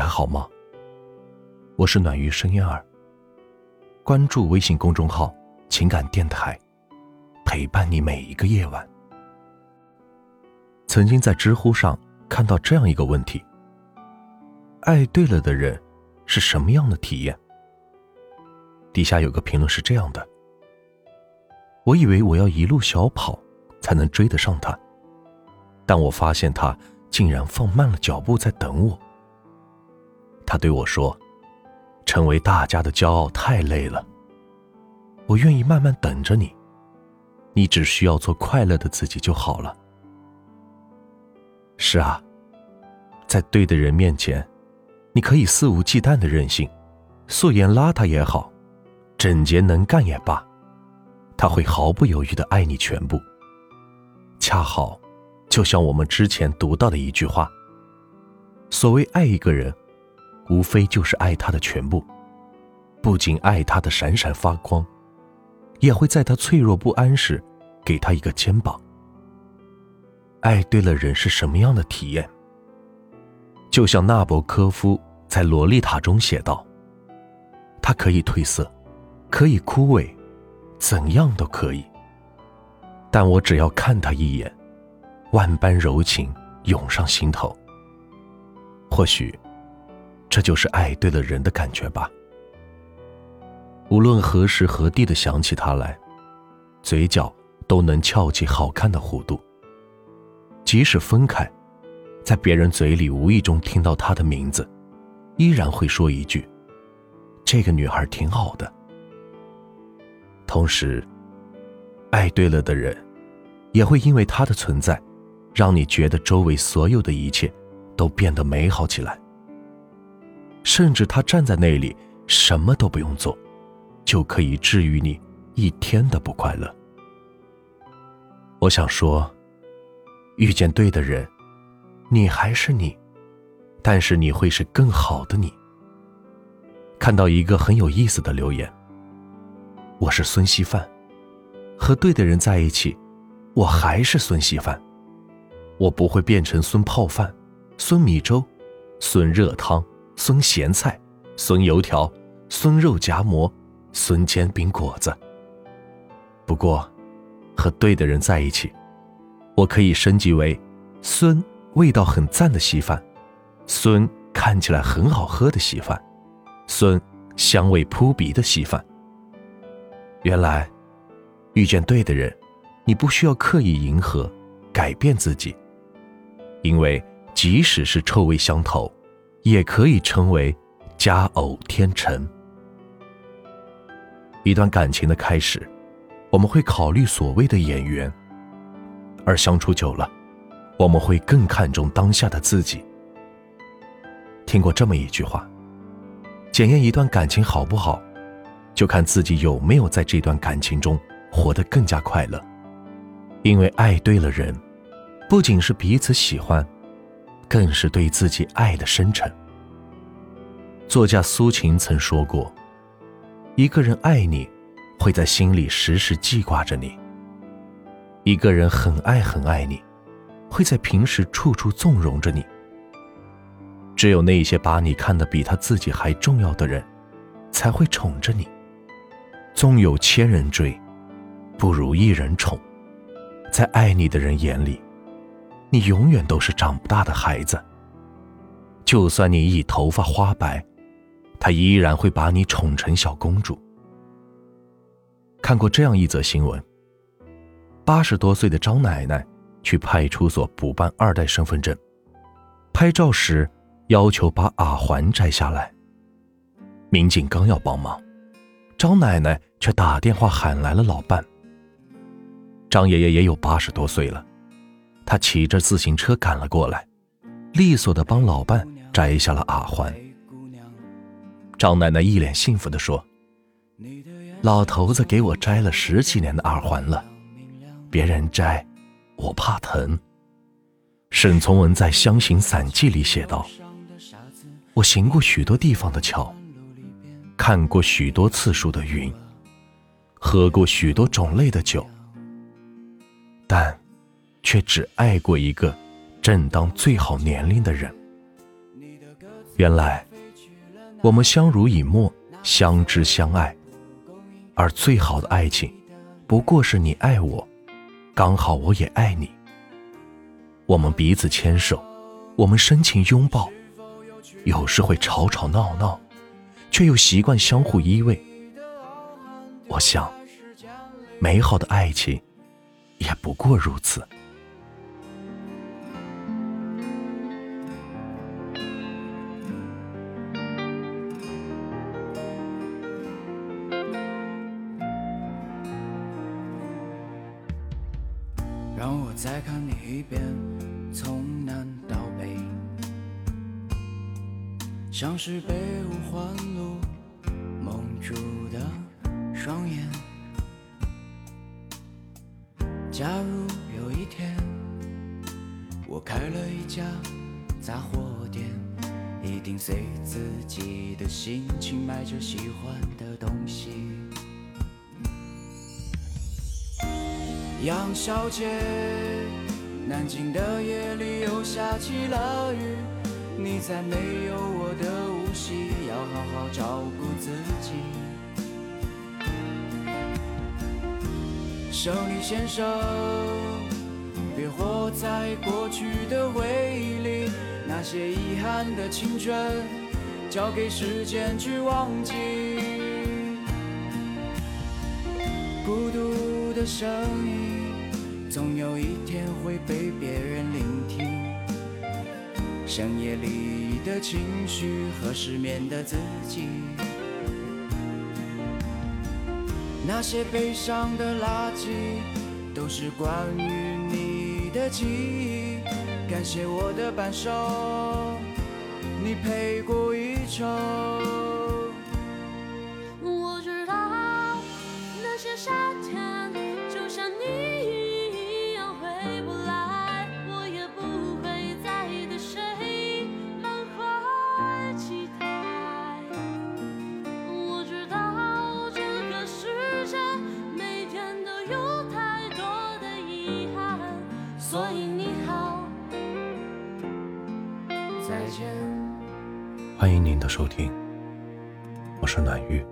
还好吗？我是暖于声音儿。关注微信公众号“情感电台”，陪伴你每一个夜晚。曾经在知乎上看到这样一个问题：爱对了的人是什么样的体验？底下有个评论是这样的：我以为我要一路小跑才能追得上他，但我发现他竟然放慢了脚步在等我。他对我说：“成为大家的骄傲太累了，我愿意慢慢等着你，你只需要做快乐的自己就好了。”是啊，在对的人面前，你可以肆无忌惮的任性，素颜邋遢也好，整洁能干也罢，他会毫不犹豫的爱你全部。恰好，就像我们之前读到的一句话：“所谓爱一个人。”无非就是爱他的全部，不仅爱他的闪闪发光，也会在他脆弱不安时，给他一个肩膀。爱对了人是什么样的体验？就像纳博科夫在《洛丽塔》中写道：“他可以褪色，可以枯萎，怎样都可以。但我只要看他一眼，万般柔情涌上心头。或许。”这就是爱对了人的感觉吧。无论何时何地的想起他来，嘴角都能翘起好看的弧度。即使分开，在别人嘴里无意中听到他的名字，依然会说一句：“这个女孩挺好的。”同时，爱对了的人，也会因为他的存在，让你觉得周围所有的一切都变得美好起来。甚至他站在那里，什么都不用做，就可以治愈你一天的不快乐。我想说，遇见对的人，你还是你，但是你会是更好的你。看到一个很有意思的留言，我是孙稀饭，和对的人在一起，我还是孙稀饭，我不会变成孙泡饭、孙米粥、孙热汤。孙咸菜，孙油条，孙肉夹馍，孙煎饼果子。不过，和对的人在一起，我可以升级为孙味道很赞的稀饭，孙看起来很好喝的稀饭，孙香味扑鼻的稀饭。原来，遇见对的人，你不需要刻意迎合、改变自己，因为即使是臭味相投。也可以称为佳偶天成。一段感情的开始，我们会考虑所谓的眼缘，而相处久了，我们会更看重当下的自己。听过这么一句话：检验一段感情好不好，就看自己有没有在这段感情中活得更加快乐。因为爱对了人，不仅是彼此喜欢。更是对自己爱的深沉。作家苏秦曾说过：“一个人爱你，会在心里时时记挂着你；一个人很爱很爱你，会在平时处处纵容着你。只有那些把你看得比他自己还重要的人，才会宠着你。纵有千人追，不如一人宠。在爱你的人眼里。”你永远都是长不大的孩子。就算你已头发花白，他依然会把你宠成小公主。看过这样一则新闻：八十多岁的张奶奶去派出所补办二代身份证，拍照时要求把耳环摘下来。民警刚要帮忙，张奶奶却打电话喊来了老伴。张爷爷也有八十多岁了。他骑着自行车赶了过来，利索的帮老伴摘下了耳环。张奶奶一脸幸福地说：“老头子给我摘了十几年的耳环了，别人摘，我怕疼。”沈从文在《湘行散记》里写道：“我行过许多地方的桥，看过许多次数的云，喝过许多种类的酒，但……”却只爱过一个正当最好年龄的人。原来，我们相濡以沫，相知相爱，而最好的爱情，不过是你爱我，刚好我也爱你。我们彼此牵手，我们深情拥抱，有时会吵吵闹闹，却又习惯相互依偎。我想，美好的爱情，也不过如此。再看你一遍，从南到北，像是被五环路蒙住的双眼。假如有一天，我开了一家杂货店，一定随自己的心情买着喜欢的东西。杨小姐，南京的夜里又下起了雨，你在没有我的无锡，要好好照顾自己。胜利先生，别活在过去的回忆里，那些遗憾的青春，交给时间去忘记。孤独的声音。总有一天会被别人聆听，深夜里的情绪和失眠的自己，那些悲伤的垃圾都是关于你的记忆。感谢我的伴手，你陪过一程。所以你好，再见。欢迎您的收听，我是暖玉，